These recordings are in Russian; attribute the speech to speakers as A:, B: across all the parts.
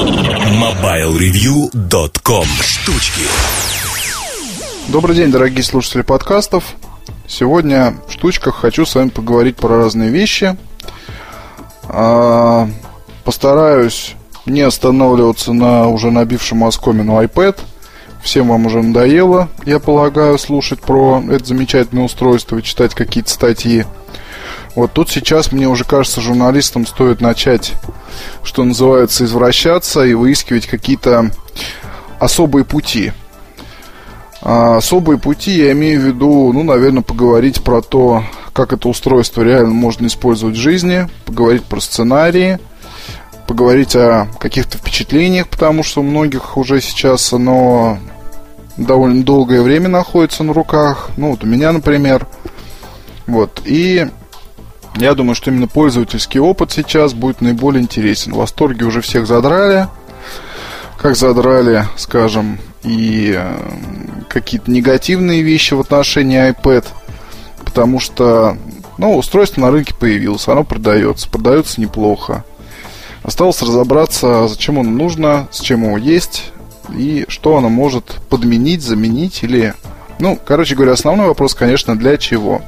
A: MobileReview.com Штучки
B: Добрый день, дорогие слушатели подкастов. Сегодня в штучках хочу с вами поговорить про разные вещи. А, постараюсь не останавливаться на уже набившем оскомину iPad. Всем вам уже надоело, я полагаю, слушать про это замечательное устройство и читать какие-то статьи. Вот тут сейчас мне уже кажется, журналистам стоит начать, что называется, извращаться и выискивать какие-то особые пути. А особые пути я имею в виду, ну, наверное, поговорить про то, как это устройство реально можно использовать в жизни, поговорить про сценарии, поговорить о каких-то впечатлениях, потому что у многих уже сейчас оно довольно долгое время находится на руках. Ну, вот у меня, например. Вот. И я думаю, что именно пользовательский опыт сейчас будет наиболее интересен. Восторги уже всех задрали. Как задрали, скажем, и э, какие-то негативные вещи в отношении iPad. Потому что, ну, устройство на рынке появилось, оно продается, продается неплохо. Осталось разобраться, зачем оно нужно, с чем его есть и что оно может подменить, заменить или... Ну, короче говоря, основной вопрос, конечно, для чего.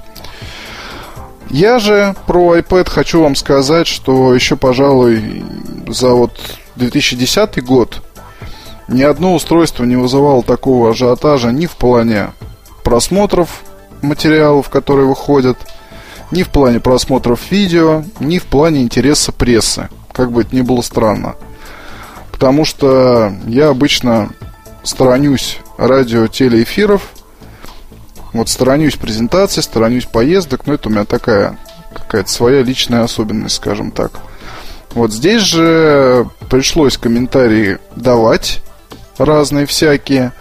B: Я же про iPad хочу вам сказать, что еще, пожалуй, за вот 2010 год ни одно устройство не вызывало такого ажиотажа ни в плане просмотров материалов, которые выходят, ни в плане просмотров видео, ни в плане интереса прессы, как бы это ни было странно. Потому что я обычно сторонюсь радио телеэфиров, вот сторонюсь презентации, сторонюсь поездок, но это у меня такая какая-то своя личная особенность, скажем так. Вот здесь же пришлось комментарии давать разные всякие.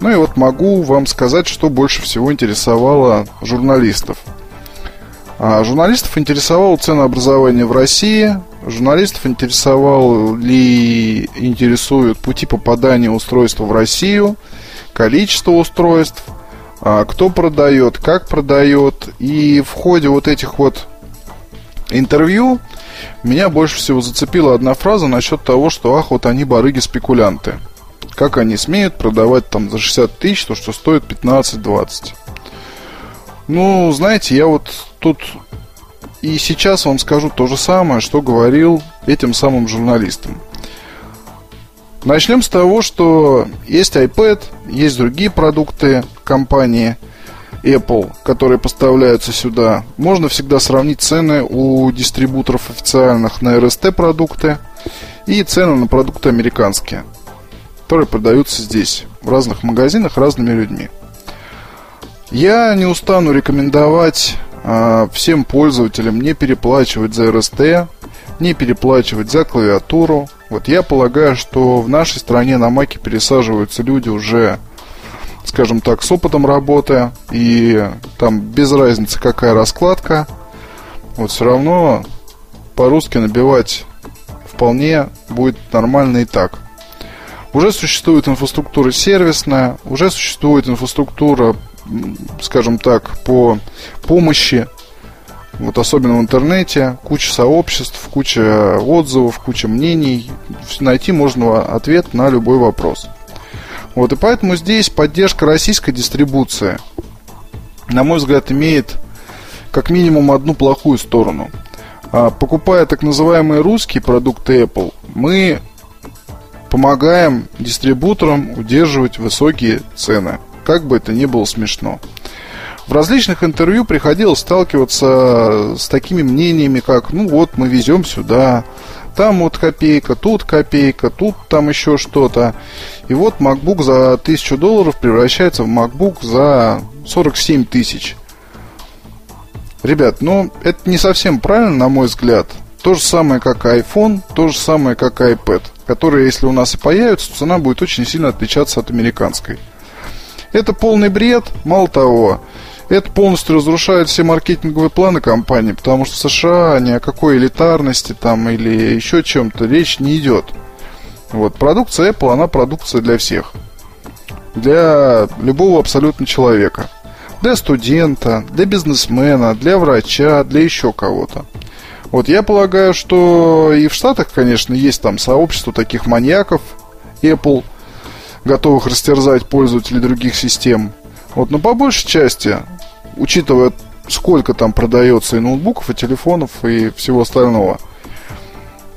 B: Ну и вот могу вам сказать, что больше всего интересовало журналистов. А журналистов интересовало ценообразование в России, журналистов интересовал ли интересуют пути попадания устройства в Россию, количество устройств – кто продает, как продает. И в ходе вот этих вот интервью меня больше всего зацепила одна фраза насчет того, что ах, вот они барыги-спекулянты. Как они смеют продавать там за 60 тысяч то, что стоит 15-20. Ну, знаете, я вот тут и сейчас вам скажу то же самое, что говорил этим самым журналистам. Начнем с того, что есть iPad, есть другие продукты компании Apple, которые поставляются сюда. Можно всегда сравнить цены у дистрибуторов официальных на RST продукты и цены на продукты американские, которые продаются здесь, в разных магазинах, разными людьми. Я не устану рекомендовать а, всем пользователям не переплачивать за RST, не переплачивать за клавиатуру. Вот я полагаю, что в нашей стране на Маке пересаживаются люди уже, скажем так, с опытом работы, и там без разницы какая раскладка, вот все равно по-русски набивать вполне будет нормально и так. Уже существует инфраструктура сервисная, уже существует инфраструктура, скажем так, по помощи вот особенно в интернете, куча сообществ, куча отзывов, куча мнений. Найти можно ответ на любой вопрос. Вот, и поэтому здесь поддержка российской дистрибуции, на мой взгляд, имеет как минимум одну плохую сторону. А, покупая так называемые русские продукты Apple, мы помогаем дистрибуторам удерживать высокие цены. Как бы это ни было смешно. В различных интервью приходилось сталкиваться с такими мнениями, как, ну вот, мы везем сюда, там вот копейка, тут копейка, тут там еще что-то. И вот MacBook за 1000 долларов превращается в MacBook за 47 тысяч. Ребят, ну, это не совсем правильно, на мой взгляд. То же самое, как iPhone, то же самое, как iPad, которые, если у нас и появятся, цена будет очень сильно отличаться от американской. Это полный бред, мало того, это полностью разрушает все маркетинговые планы компании, потому что в США ни о какой элитарности там или еще чем-то речь не идет. Вот, продукция Apple, она продукция для всех. Для любого абсолютно человека. Для студента, для бизнесмена, для врача, для еще кого-то. Вот я полагаю, что и в Штатах, конечно, есть там сообщество таких маньяков Apple, готовых растерзать пользователей других систем. Вот, но по большей части, учитывая, сколько там продается и ноутбуков, и телефонов, и всего остального,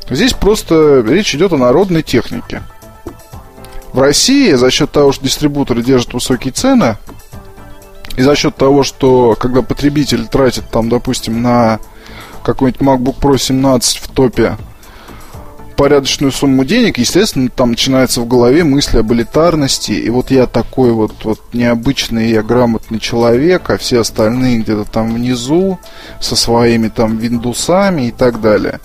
B: здесь просто речь идет о народной технике. В России за счет того, что дистрибуторы держат высокие цены, и за счет того, что когда потребитель тратит там, допустим, на какой-нибудь MacBook Pro 17 в топе порядочную сумму денег, естественно, там начинается в голове мысли об элитарности. И вот я такой вот, вот необычный, я грамотный человек, а все остальные где-то там внизу со своими там виндусами и так далее.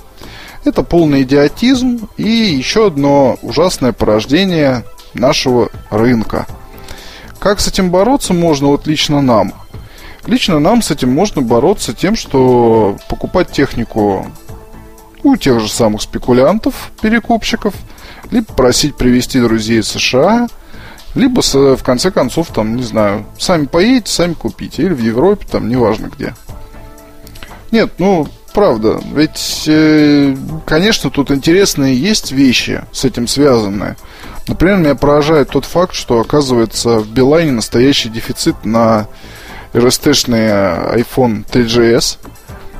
B: Это полный идиотизм и еще одно ужасное порождение нашего рынка. Как с этим бороться можно вот лично нам? Лично нам с этим можно бороться тем, что покупать технику у тех же самых спекулянтов, перекупщиков, либо просить привезти друзей из США, либо, в конце концов, там, не знаю, сами поедете, сами купите, или в Европе, там, неважно где. Нет, ну, правда, ведь, э, конечно, тут интересные есть вещи с этим связанные. Например, меня поражает тот факт, что, оказывается, в Билайне настоящий дефицит на RST-шный iPhone 3GS.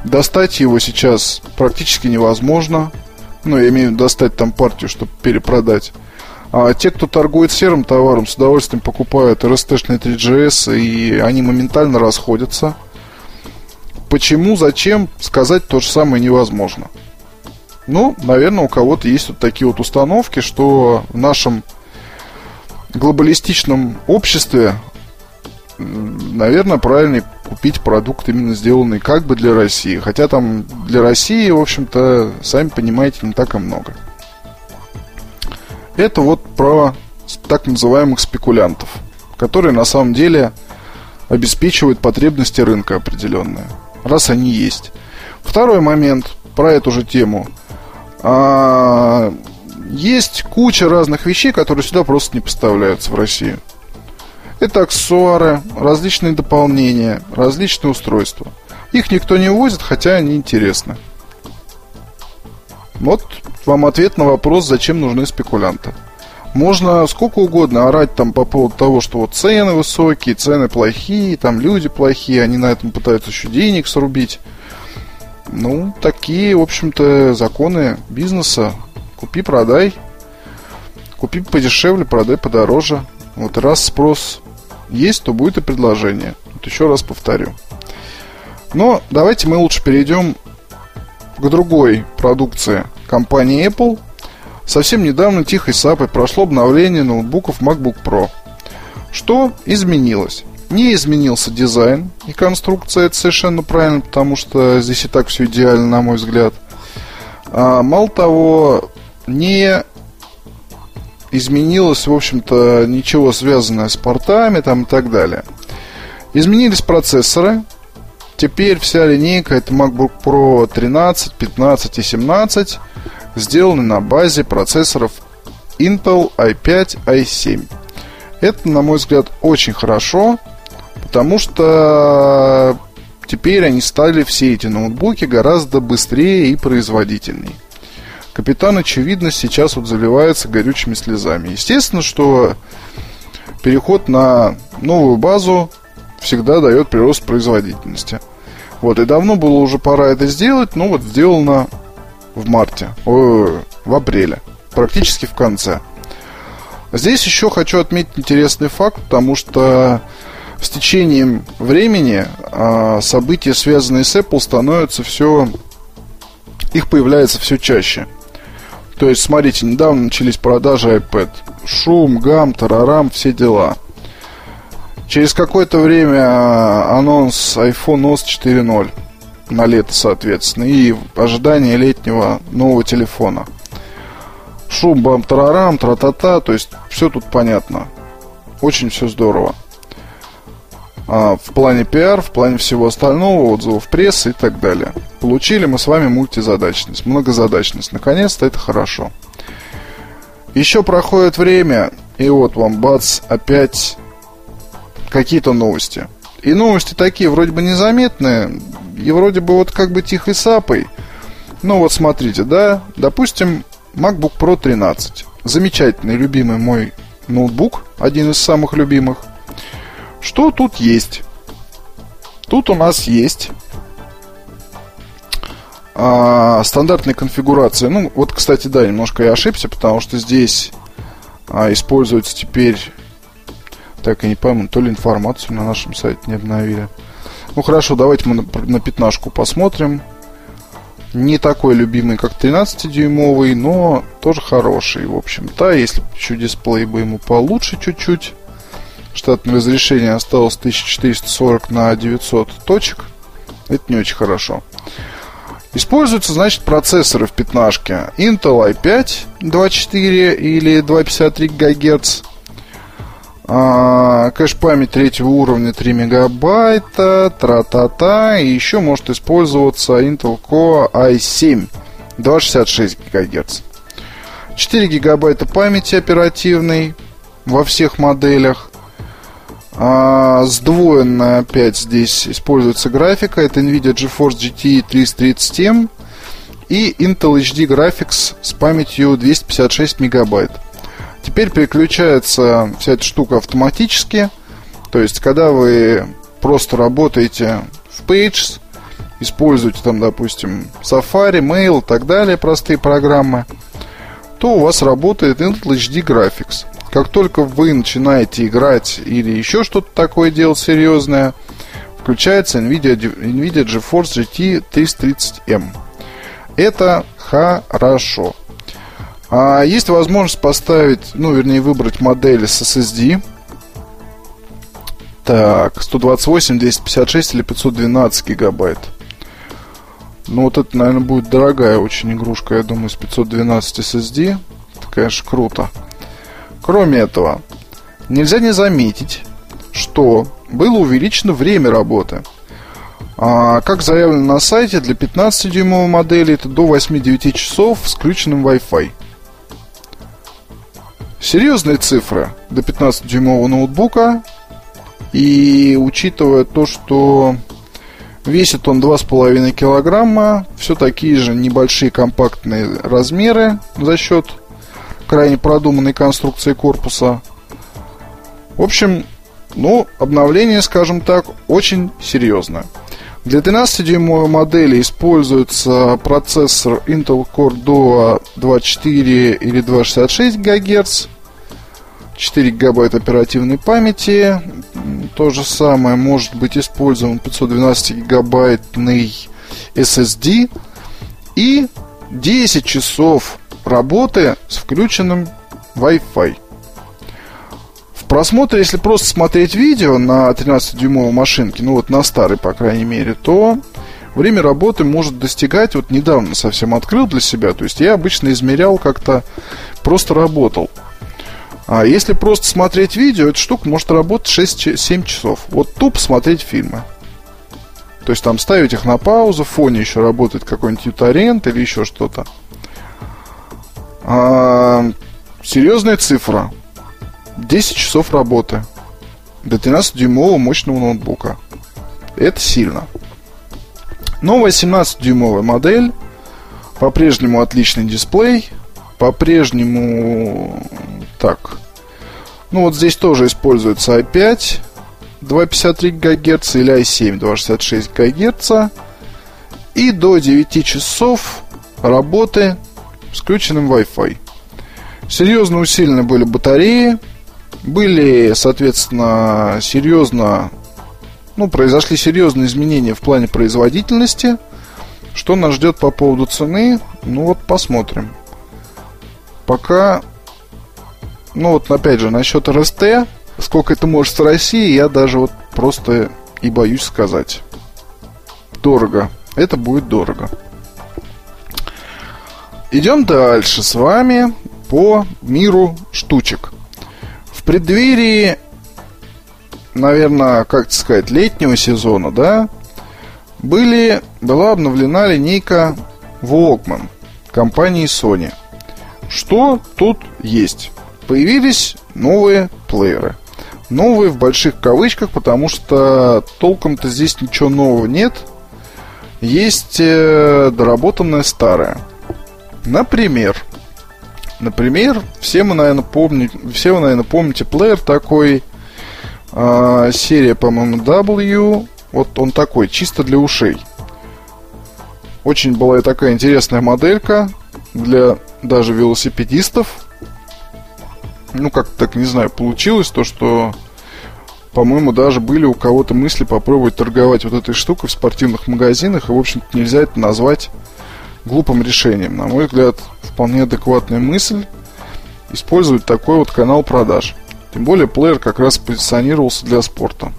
B: Достать его сейчас практически невозможно. Ну, я имею в виду достать там партию, чтобы перепродать. А те, кто торгует серым товаром, с удовольствием покупают RST-шные 3GS, и они моментально расходятся. Почему, зачем, сказать то же самое невозможно. Ну, наверное, у кого-то есть вот такие вот установки, что в нашем глобалистичном обществе наверное, правильно купить продукт именно сделанный как бы для России. Хотя там для России, в общем-то, сами понимаете, не так и много. Это вот про так называемых спекулянтов, которые на самом деле обеспечивают потребности рынка определенные, раз они есть. Второй момент про эту же тему. А, есть куча разных вещей, которые сюда просто не поставляются в Россию. Это аксессуары, различные дополнения, различные устройства. Их никто не увозит, хотя они интересны. Вот вам ответ на вопрос, зачем нужны спекулянты. Можно сколько угодно орать там по поводу того, что вот цены высокие, цены плохие, там люди плохие, они на этом пытаются еще денег срубить. Ну, такие, в общем-то, законы бизнеса. Купи, продай. Купи подешевле, продай подороже. Вот раз спрос есть, то будет и предложение. Вот еще раз повторю. Но давайте мы лучше перейдем к другой продукции компании Apple. Совсем недавно тихой сапой прошло обновление ноутбуков MacBook Pro. Что изменилось? Не изменился дизайн и конструкция, это совершенно правильно, потому что здесь и так все идеально, на мой взгляд. А, мало того, не изменилось, в общем-то, ничего связанное с портами там и так далее. Изменились процессоры. Теперь вся линейка это MacBook Pro 13, 15 и 17 сделаны на базе процессоров Intel i5, i7. Это, на мой взгляд, очень хорошо, потому что теперь они стали все эти ноутбуки гораздо быстрее и производительнее капитан, очевидно, сейчас вот заливается горючими слезами. Естественно, что переход на новую базу всегда дает прирост производительности. Вот, и давно было уже пора это сделать, но вот сделано в марте, о, в апреле, практически в конце. Здесь еще хочу отметить интересный факт, потому что с течением времени а, события, связанные с Apple, становятся все... Их появляется все чаще. То есть, смотрите, недавно начались продажи iPad. Шум, гам, тарарам, все дела. Через какое-то время а, анонс iPhone OS 4.0 на лето, соответственно, и ожидание летнего нового телефона. Шум, бам, тарарам, тра-та-та, то есть все тут понятно. Очень все здорово. А, в плане пиар, в плане всего остального, отзывов прессы и так далее. Получили мы с вами мультизадачность, многозадачность. Наконец-то это хорошо. Еще проходит время, и вот вам, бац, опять какие-то новости. И новости такие вроде бы незаметные, и вроде бы вот как бы тихой сапой. Ну вот смотрите, да, допустим, MacBook Pro 13. Замечательный, любимый мой ноутбук, один из самых любимых. Что тут есть? Тут у нас есть а, стандартная конфигурация. Ну, вот, кстати, да, немножко я ошибся, потому что здесь а, используется теперь, так, я не пойму, то ли информацию на нашем сайте не обновили. Ну, хорошо, давайте мы на, на пятнашку посмотрим. Не такой любимый, как 13-дюймовый, но тоже хороший, в общем-то. Если еще дисплей бы ему получше чуть-чуть. Штатное разрешение осталось 1440 на 900 точек. Это не очень хорошо. Используются, значит, процессоры в пятнашке. Intel i5 2.4 или 2.53 ГГц. А, кэш-память третьего уровня 3 мегабайта, тра-та-та. И еще может использоваться Intel Core i7 2.66 ГГц. 4 гигабайта памяти оперативной во всех моделях. А, сдвоенная опять здесь используется графика. Это NVIDIA GeForce GT 330M и Intel HD Graphics с памятью 256 мегабайт. Теперь переключается вся эта штука автоматически. То есть, когда вы просто работаете в Pages, используете там, допустим, Safari, Mail и так далее, простые программы, то у вас работает Intel HD Graphics. Как только вы начинаете играть или еще что-то такое делать серьезное, включается NVIDIA, NVIDIA GeForce GT 330M. Это хорошо. А есть возможность поставить, ну, вернее, выбрать модель с SSD. Так, 128, 256 или 512 гигабайт. Ну, вот это, наверное, будет дорогая очень игрушка, я думаю, с 512 SSD. Это, конечно, круто. Кроме этого, нельзя не заметить, что было увеличено время работы. А, как заявлено на сайте, для 15-дюймовой модели это до 8-9 часов с включенным Wi-Fi. Серьезные цифры для 15-дюймового ноутбука. И учитывая то, что весит он 2,5 килограмма, все такие же небольшие компактные размеры за счет крайне продуманной конструкции корпуса. В общем, ну, обновление, скажем так, очень серьезное. Для 13-дюймовой модели используется процессор Intel Core Duo 24 или 266 ГГц, 4 ГБ оперативной памяти. То же самое может быть использован 512 гигабайтный SSD и 10 часов работы с включенным Wi-Fi. В просмотре, если просто смотреть видео на 13-дюймовой машинке, ну вот на старой, по крайней мере, то время работы может достигать, вот недавно совсем открыл для себя, то есть я обычно измерял как-то, просто работал. А если просто смотреть видео, эта штука может работать 6-7 часов. Вот тупо смотреть фильмы. То есть там ставить их на паузу, в фоне еще работает какой-нибудь ютарент или еще что-то. А, серьезная цифра. 10 часов работы. До 13-дюймового мощного ноутбука. Это сильно. Новая 17-дюймовая модель. По-прежнему отличный дисплей. По-прежнему... Так. Ну вот здесь тоже используется i5 253 ГГц или i7 266 ГГц. И до 9 часов работы с включенным Wi-Fi. Серьезно усилены были батареи, были, соответственно, серьезно, ну, произошли серьезные изменения в плане производительности. Что нас ждет по поводу цены? Ну вот посмотрим. Пока, ну вот опять же, насчет РСТ, сколько это может в России, я даже вот просто и боюсь сказать. Дорого. Это будет дорого. Идем дальше с вами по миру штучек. В преддверии, наверное, как сказать, летнего сезона, да, были, была обновлена линейка Walkman компании Sony. Что тут есть? Появились новые плееры. Новые в больших кавычках, потому что толком-то здесь ничего нового нет – есть э, доработанное старое. Например, например, все мы, наверное, помните, все вы, наверное, помните плеер такой, э, серия, по-моему, W, вот он такой, чисто для ушей. Очень была такая интересная моделька для даже велосипедистов. Ну, как так, не знаю, получилось то, что по-моему, даже были у кого-то мысли попробовать торговать вот этой штукой в спортивных магазинах, и, в общем-то, нельзя это назвать глупым решением. На мой взгляд, вполне адекватная мысль использовать такой вот канал продаж. Тем более, плеер как раз позиционировался для спорта.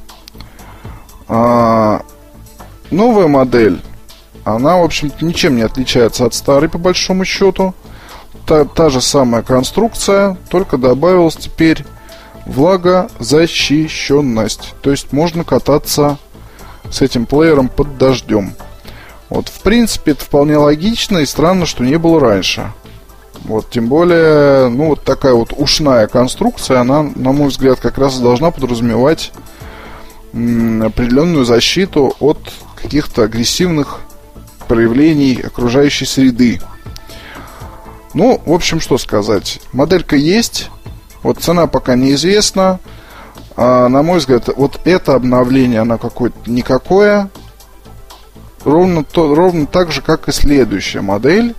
B: А, новая модель, она, в общем-то, ничем не отличается от старой, по большому счету. Та, та же самая конструкция, только добавилась теперь влагозащищенность. То есть можно кататься с этим плеером под дождем. Вот, в принципе, это вполне логично и странно, что не было раньше. Вот, тем более, ну, вот такая вот ушная конструкция, она, на мой взгляд, как раз должна подразумевать определенную защиту от каких-то агрессивных проявлений окружающей среды. Ну, в общем, что сказать. Моделька есть, вот цена пока неизвестна. А, на мой взгляд, вот это обновление, оно какое-то никакое. Ровно, то, ровно так же, как и следующая модель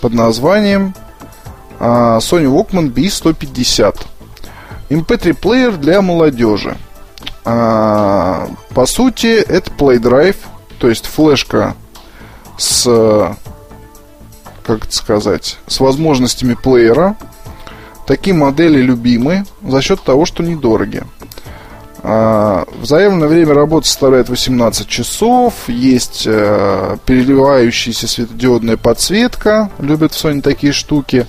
B: под названием а, Sony Walkman B150. MP3 плеер для молодежи. А, по сути, это Play Drive, то есть флешка с, как это сказать, с возможностями плеера, Такие модели любимы за счет того, что недороги. А, в заявленное время работы составляет 18 часов. Есть э, переливающаяся светодиодная подсветка. Любят в Sony такие штуки.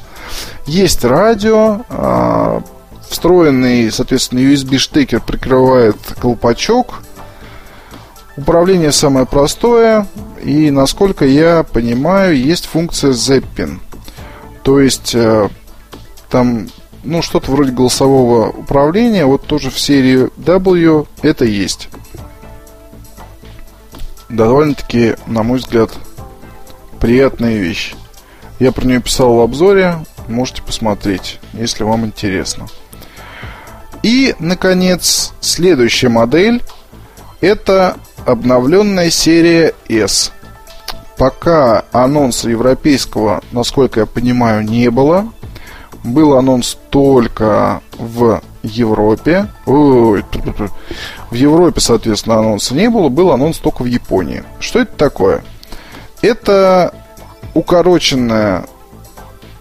B: Есть радио. А, встроенный, соответственно, USB-штекер прикрывает колпачок. Управление самое простое. И, насколько я понимаю, есть функция Zapping. То есть э, там, ну, что-то вроде голосового управления, вот тоже в серии W это есть. Довольно-таки, на мой взгляд, приятная вещь. Я про нее писал в обзоре, можете посмотреть, если вам интересно. И, наконец, следующая модель это обновленная серия S. Пока анонса европейского, насколько я понимаю, не было. Был анонс только в Европе. В Европе, соответственно, анонса не было. Был анонс только в Японии. Что это такое? Это укороченная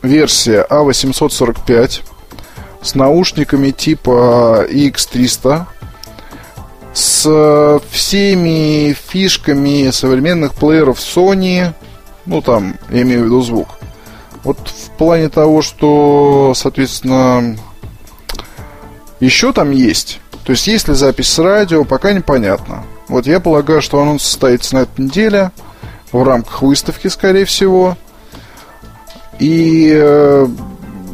B: версия A845 а с наушниками типа EX300 с всеми фишками современных плееров Sony, ну там, я имею в виду звук. Вот в плане того, что, соответственно, еще там есть. То есть, есть ли запись с радио, пока непонятно. Вот я полагаю, что анонс состоится на этой неделе в рамках выставки, скорее всего. И э,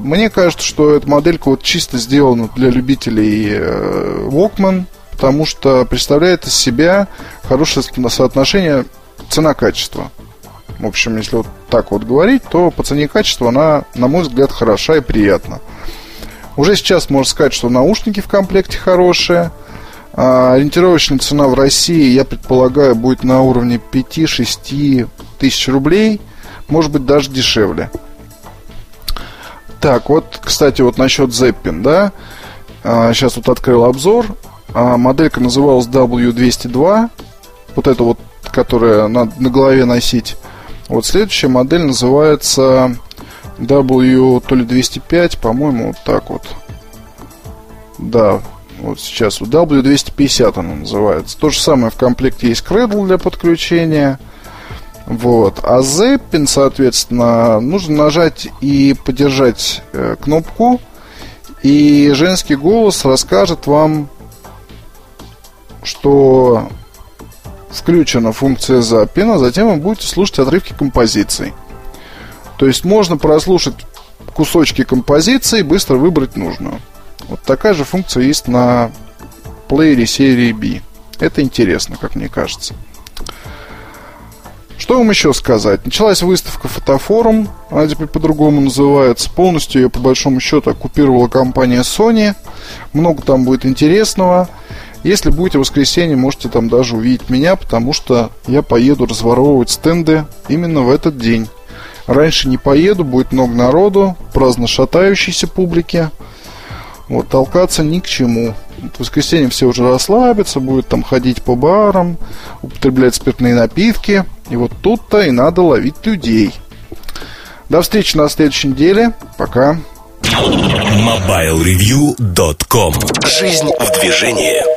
B: мне кажется, что эта моделька вот чисто сделана для любителей э, Walkman, потому что представляет из себя хорошее соотношение цена-качество. В общем, если вот так вот говорить, то по цене и качеству она, на мой взгляд, хороша и приятна. Уже сейчас можно сказать, что наушники в комплекте хорошие. А ориентировочная цена в России, я предполагаю, будет на уровне 5-6 тысяч рублей. Может быть, даже дешевле. Так, вот, кстати, вот насчет Zeppin, да. А, сейчас вот открыл обзор. А, моделька называлась W202. Вот это вот, которая надо на голове носить. Вот следующая модель называется W то ли 205, по-моему, вот так вот. Да, вот сейчас вот W250 она называется. То же самое в комплекте есть Cradle для подключения. Вот. А Zeppin, соответственно, нужно нажать и подержать э, кнопку. И женский голос расскажет вам, что включена функция запина, затем вы будете слушать отрывки композиций. То есть можно прослушать кусочки композиции и быстро выбрать нужную. Вот такая же функция есть на плеере серии B. Это интересно, как мне кажется. Что вам еще сказать? Началась выставка «Фотофорум», она теперь по-другому называется. Полностью ее, по большому счету, оккупировала компания Sony. Много там будет интересного. Если будете в воскресенье, можете там даже увидеть меня, потому что я поеду разворовывать стенды именно в этот день. Раньше не поеду, будет много народу, праздно шатающейся публики. Вот, толкаться ни к чему. В воскресенье все уже расслабятся, будут там ходить по барам, употреблять спиртные напитки. И вот тут-то и надо ловить людей. До встречи на следующей неделе. Пока.
A: MobileReview.com Жизнь в движении.